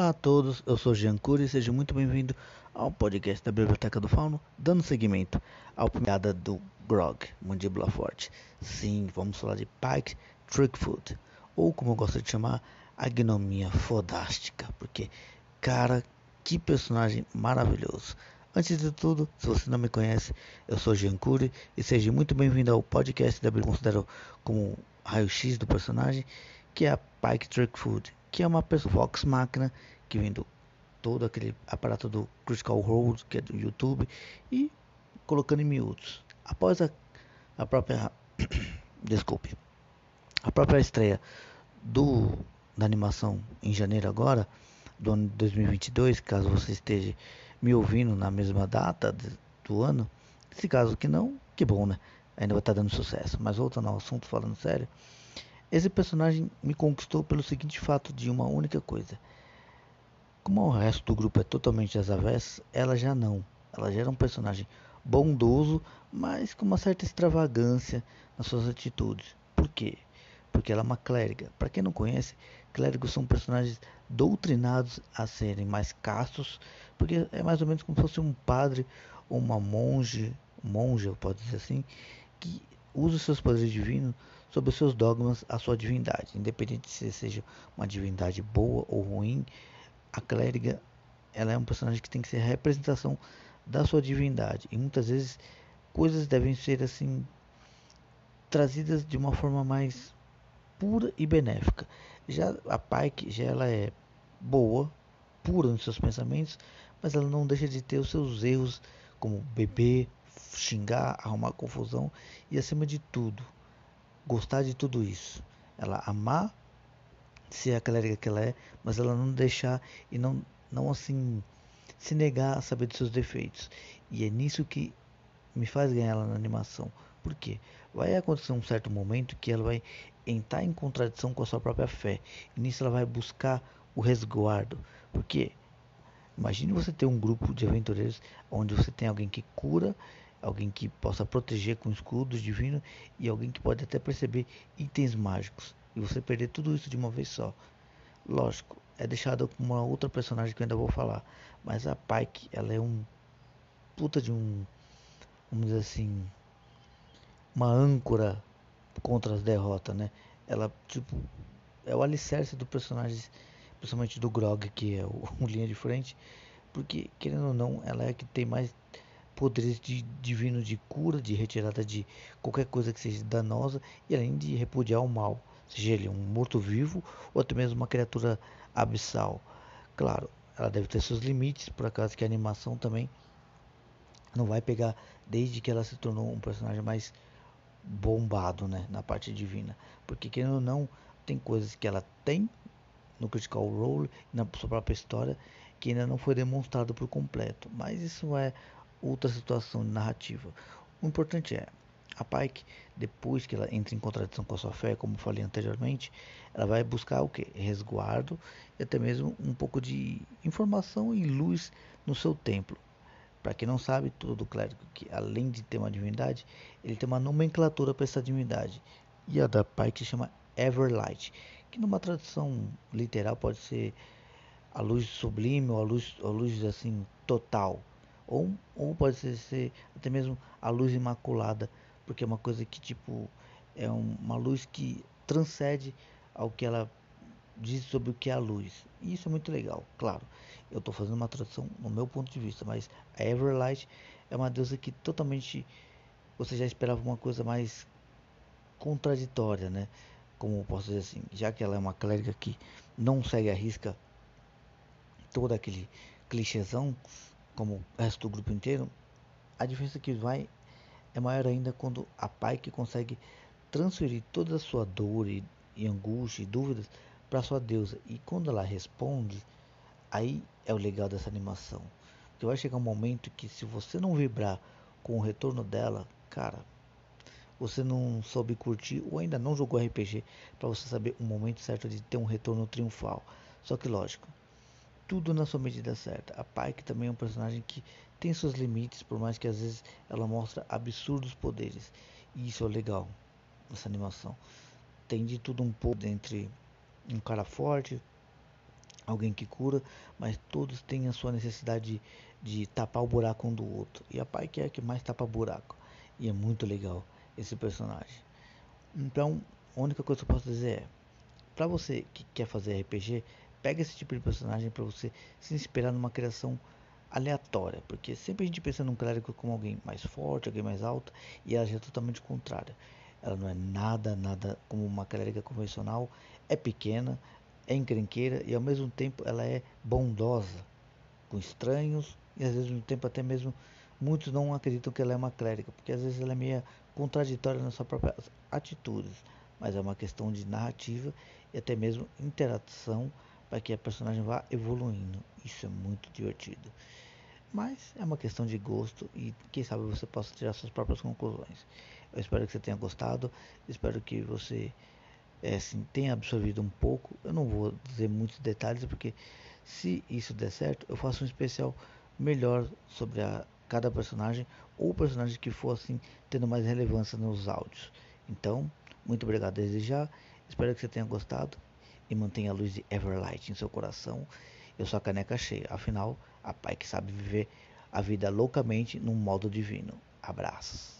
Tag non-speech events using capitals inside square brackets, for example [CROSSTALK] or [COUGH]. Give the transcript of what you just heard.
Olá a todos, eu sou Jean Cury e seja muito bem-vindo ao podcast da Biblioteca do Fauno, dando seguimento ao piada do Grog, Mandíbula Forte. Sim, vamos falar de Pike Trickfoot, ou como eu gosto de chamar, a Gnomia Fodástica, porque, cara, que personagem maravilhoso. Antes de tudo, se você não me conhece, eu sou Jean Cury e seja muito bem-vindo ao podcast da Biblioteca, considero como raio-x do personagem, que é a Pike Trickfoot que é uma pessoa Máquina, que vem do todo aquele aparato do Critical Role, que é do YouTube, e colocando em miúdos. Após a, a própria. [COUGHS] desculpe. A própria estreia do, da animação em janeiro agora, do ano de 2022, caso você esteja me ouvindo na mesma data do ano, se caso que não, que bom, né? Ainda vai estar dando sucesso. Mas voltando ao assunto, falando sério. Esse personagem me conquistou pelo seguinte fato de uma única coisa. Como o resto do grupo é totalmente às avessas, ela já não. Ela já era um personagem bondoso, mas com uma certa extravagância nas suas atitudes. Por quê? Porque ela é uma clériga. Para quem não conhece, clérigos são personagens doutrinados a serem mais castos, porque é mais ou menos como se fosse um padre ou uma monge, monja, pode dizer assim, que usa seus poderes divinos sobre os seus dogmas a sua divindade. Independente se seja uma divindade boa ou ruim, a clériga ela é um personagem que tem que ser a representação da sua divindade. E muitas vezes coisas devem ser assim trazidas de uma forma mais pura e benéfica. Já a Pike já ela é boa, pura nos seus pensamentos, mas ela não deixa de ter os seus erros como beber, xingar, arrumar confusão e acima de tudo, gostar de tudo isso. Ela amar ser a clériga que ela é, mas ela não deixar e não, não assim se negar a saber dos seus defeitos. E é nisso que me faz ganhar ela na animação. Por quê? Vai acontecer um certo momento que ela vai entrar em contradição com a sua própria fé. E nisso ela vai buscar o resguardo. Porque imagine você ter um grupo de aventureiros onde você tem alguém que cura alguém que possa proteger com escudos divinos e alguém que pode até perceber itens mágicos. E você perder tudo isso de uma vez só. Lógico, é deixado com uma outra personagem que eu ainda vou falar. Mas a Pike, ela é um puta de um. Vamos dizer assim. Uma âncora contra as derrotas, né? Ela, tipo. É o alicerce do personagem, principalmente do Grog, que é o, [LAUGHS] o linha de frente. Porque, querendo ou não, ela é a que tem mais poderes de, divinos de cura, de retirada de qualquer coisa que seja danosa e além de repudiar o mal, seja ele um morto-vivo ou até mesmo uma criatura abissal. Claro, ela deve ter seus limites, por acaso que a animação também não vai pegar desde que ela se tornou um personagem mais bombado, né, na parte divina, porque querendo ou não, tem coisas que ela tem no Critical Role, na sua própria história, que ainda não foi demonstrado por completo, mas isso é outra situação narrativa. O importante é, a Pike, depois que ela entra em contradição com a sua fé, como falei anteriormente, ela vai buscar o que? Resguardo e até mesmo um pouco de informação e luz no seu templo. Para quem não sabe, todo clérigo que além de ter uma divindade, ele tem uma nomenclatura para essa divindade. E a da Pike se chama Everlight, que numa tradução literal pode ser a luz sublime ou a luz, a luz assim total ou, ou pode ser até mesmo a luz imaculada, porque é uma coisa que tipo é uma luz que transcende ao que ela diz sobre o que é a luz. E isso é muito legal, claro. Eu estou fazendo uma tradução no meu ponto de vista, mas a Everlight é uma deusa que totalmente você já esperava uma coisa mais contraditória, né? Como posso dizer assim, já que ela é uma clériga que não segue a risca todo aquele clichêzão, como o resto do grupo inteiro, a diferença que vai é maior ainda quando a Pike consegue transferir toda a sua dor e, e angústia e dúvidas para sua deusa. E quando ela responde, aí é o legal dessa animação. Que vai chegar um momento que se você não vibrar com o retorno dela, cara, você não soube curtir ou ainda não jogou RPG para você saber o momento certo de ter um retorno triunfal. Só que lógico, tudo na sua medida certa. A Pike também é um personagem que tem seus limites, por mais que às vezes ela mostra absurdos poderes. E isso é legal nessa animação. Tem de tudo um pouco entre um cara forte, alguém que cura, mas todos têm a sua necessidade de, de tapar o buraco um do outro. E a Pike é a que mais tapa buraco. E é muito legal esse personagem. Então, a única coisa que eu posso dizer é, para você que quer fazer RPG, pega esse tipo de personagem para você se inspirar numa criação aleatória, porque sempre a gente pensa num clérigo como alguém mais forte, alguém mais alto, e ela já é totalmente contrária. Ela não é nada, nada como uma clériga convencional, é pequena, é encrenqueira e ao mesmo tempo ela é bondosa com estranhos e às vezes no tempo até mesmo muitos não acreditam que ela é uma clériga, porque às vezes ela é meio contraditória nas suas próprias atitudes, mas é uma questão de narrativa e até mesmo interação para que a personagem vá evoluindo. Isso é muito divertido. Mas é uma questão de gosto e quem sabe você possa tirar suas próprias conclusões. Eu espero que você tenha gostado, espero que você é, assim, tenha absorvido um pouco. Eu não vou dizer muitos detalhes porque se isso der certo, eu faço um especial melhor sobre a, cada personagem ou personagem que for assim tendo mais relevância nos áudios. Então, muito obrigado desde já. Espero que você tenha gostado e mantenha a luz de Everlight em seu coração. Eu sou a caneca cheia, afinal, a pai que sabe viver a vida loucamente num modo divino. Abraços.